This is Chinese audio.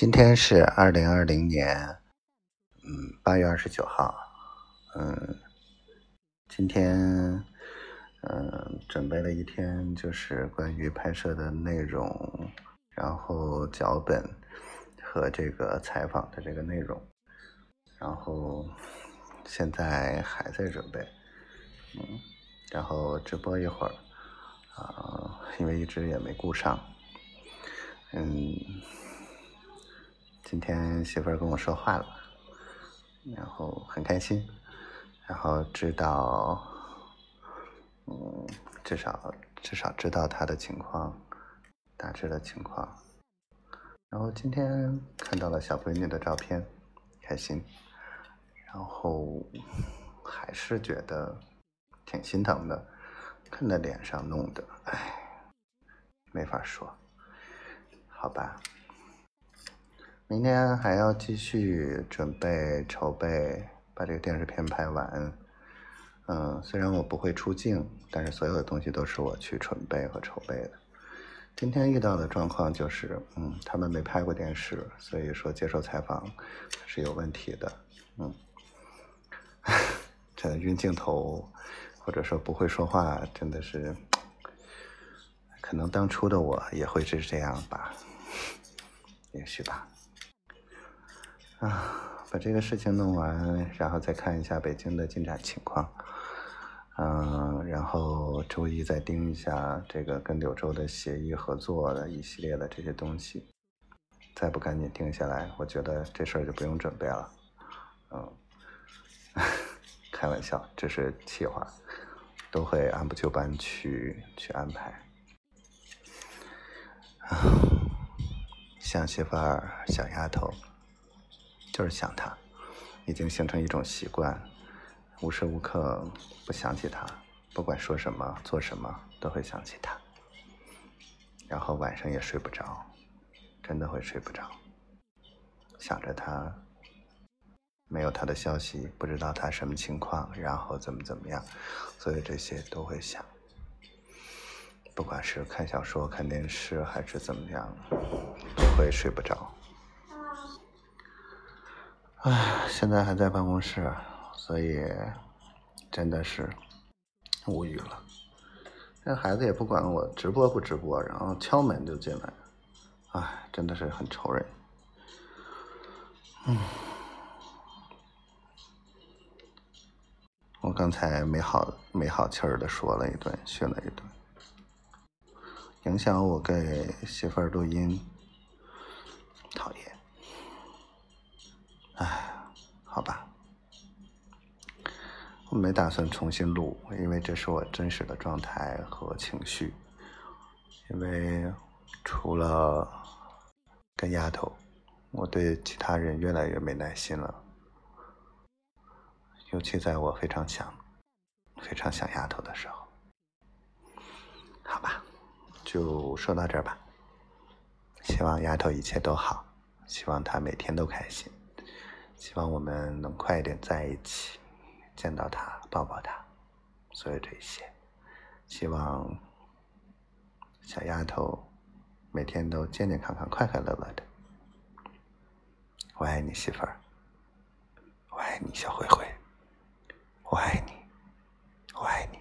今天是二零二零年，嗯，八月二十九号，嗯，今天，嗯，准备了一天，就是关于拍摄的内容，然后脚本和这个采访的这个内容，然后现在还在准备，嗯，然后直播一会儿，啊，因为一直也没顾上，嗯。今天媳妇儿跟我说话了，然后很开心，然后知道，嗯，至少至少知道她的情况，大致的情况。然后今天看到了小闺女的照片，开心，然后还是觉得挺心疼的，看在脸上弄的，唉，没法说，好吧。明天还要继续准备筹备，把这个电视片拍完。嗯，虽然我不会出镜，但是所有的东西都是我去准备和筹备的。今天遇到的状况就是，嗯，他们没拍过电视，所以说接受采访是有问题的。嗯，这晕镜头，或者说不会说话，真的是，可能当初的我也会是这样吧，也许吧。啊，把这个事情弄完，然后再看一下北京的进展情况，嗯，然后周一再盯一下这个跟柳州的协议合作的一系列的这些东西，再不赶紧定下来，我觉得这事儿就不用准备了。嗯，开玩笑，这是气话，都会按部就班去去安排。啊，想媳妇儿，小丫头。就是想他，已经形成一种习惯，无时无刻不想起他，不管说什么做什么都会想起他，然后晚上也睡不着，真的会睡不着，想着他，没有他的消息，不知道他什么情况，然后怎么怎么样，所以这些都会想，不管是看小说、看电视还是怎么样，都会睡不着。唉，现在还在办公室，所以真的是无语了。这孩子也不管我直播不直播，然后敲门就进来，唉，真的是很愁人。嗯，我刚才没好没好气儿的说了一顿，训了一顿，影响我给媳妇儿录音，讨厌。唉，好吧，我没打算重新录，因为这是我真实的状态和情绪。因为除了跟丫头，我对其他人越来越没耐心了。尤其在我非常想、非常想丫头的时候。好吧，就说到这儿吧。希望丫头一切都好，希望她每天都开心。希望我们能快一点在一起，见到他，抱抱他，所有这些。希望小丫头每天都健健康康、快快乐乐的。我爱你，媳妇儿。我爱你，小灰灰。我爱你，我爱你。